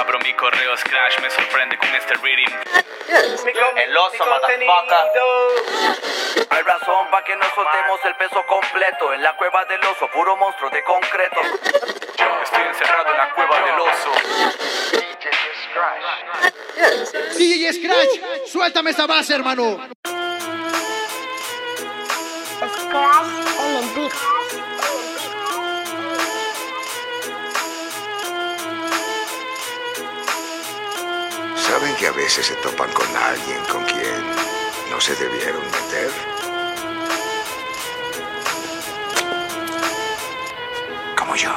Abro mi correo Scratch, me sorprende con este reading. El oso, motherfucker. Hay razón para que no soltemos el peso completo. En la cueva del oso, puro monstruo de concreto. Estoy encerrado en la cueva del oso. DJ Scratch, suéltame esa base, hermano. Scratch en el beat. ¿Saben que a veces se topan con alguien con quien no se debieron meter? Como yo,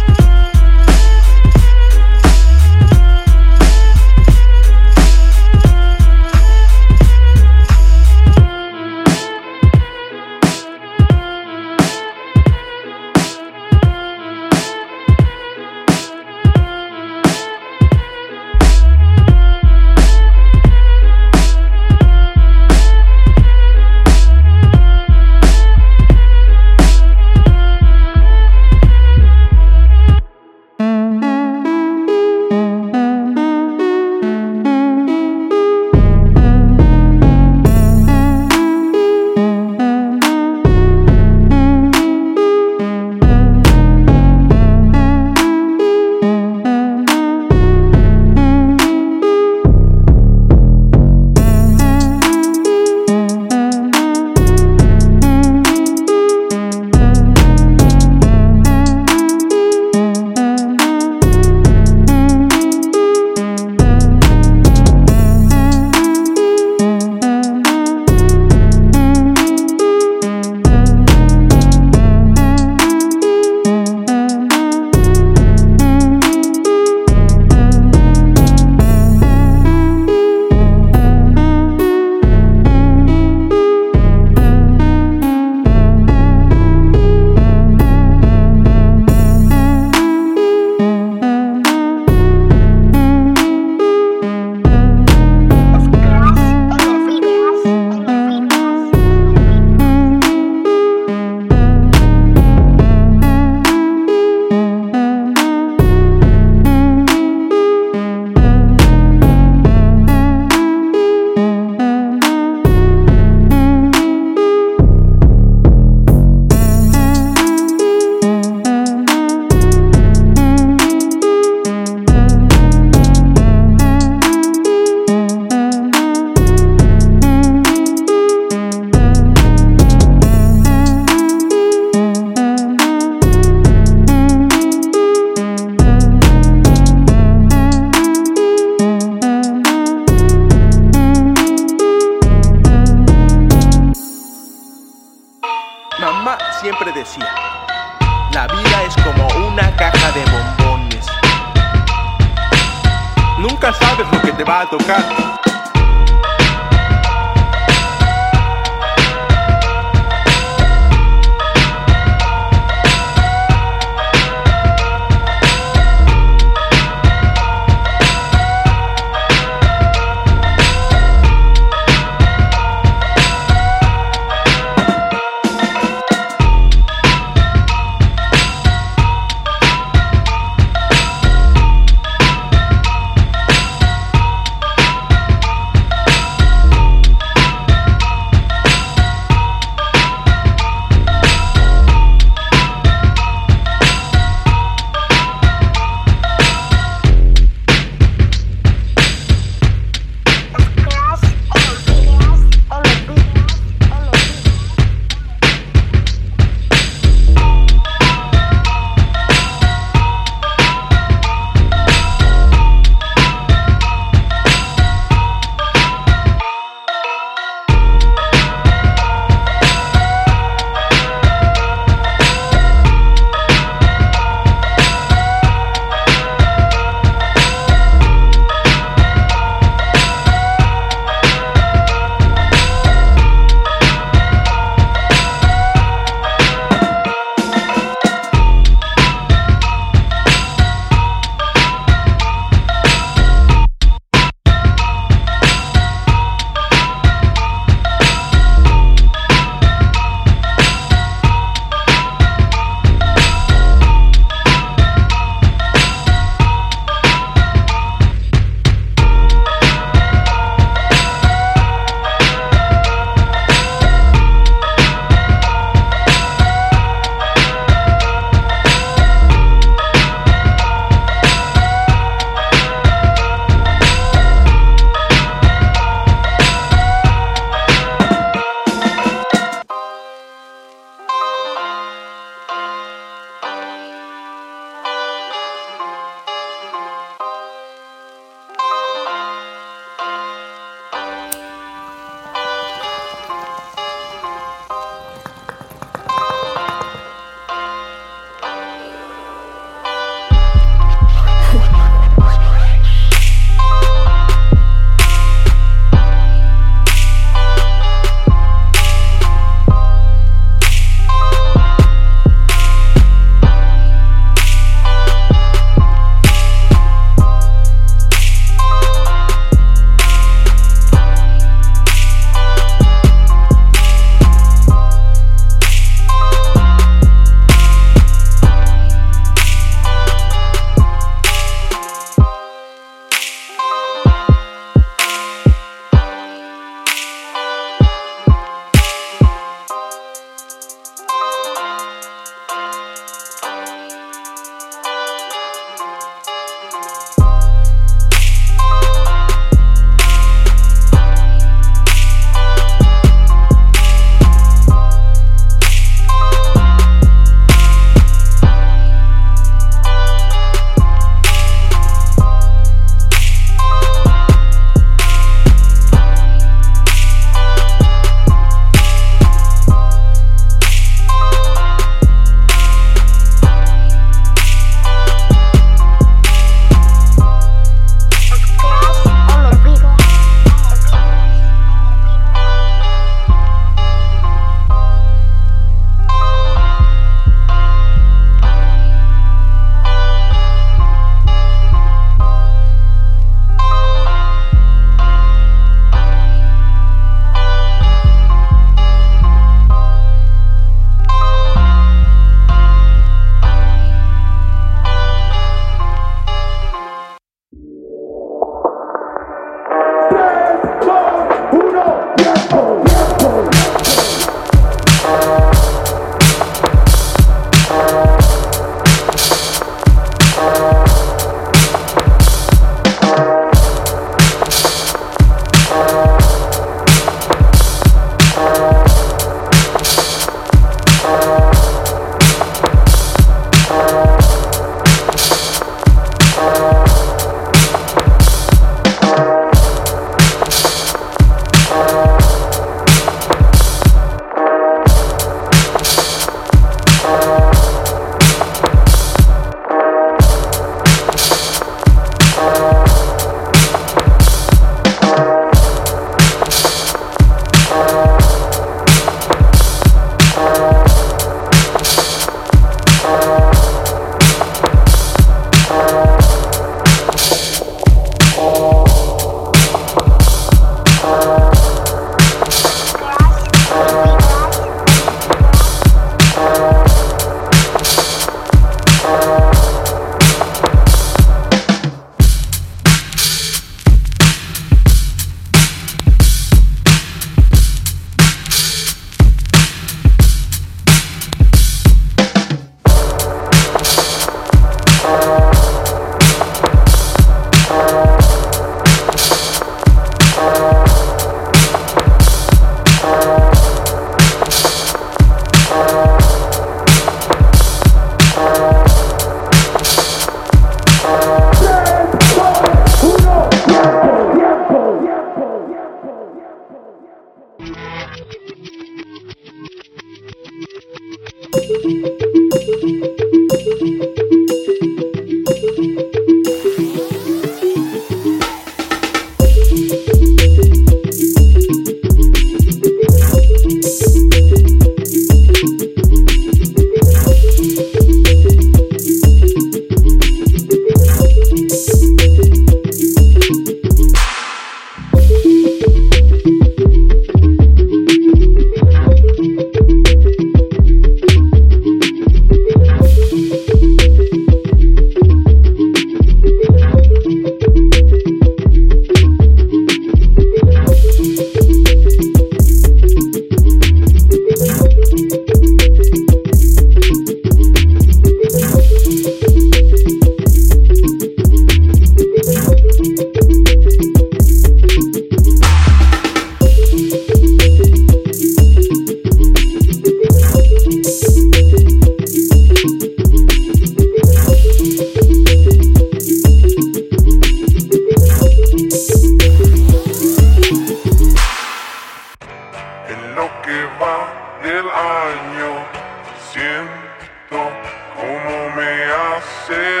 said.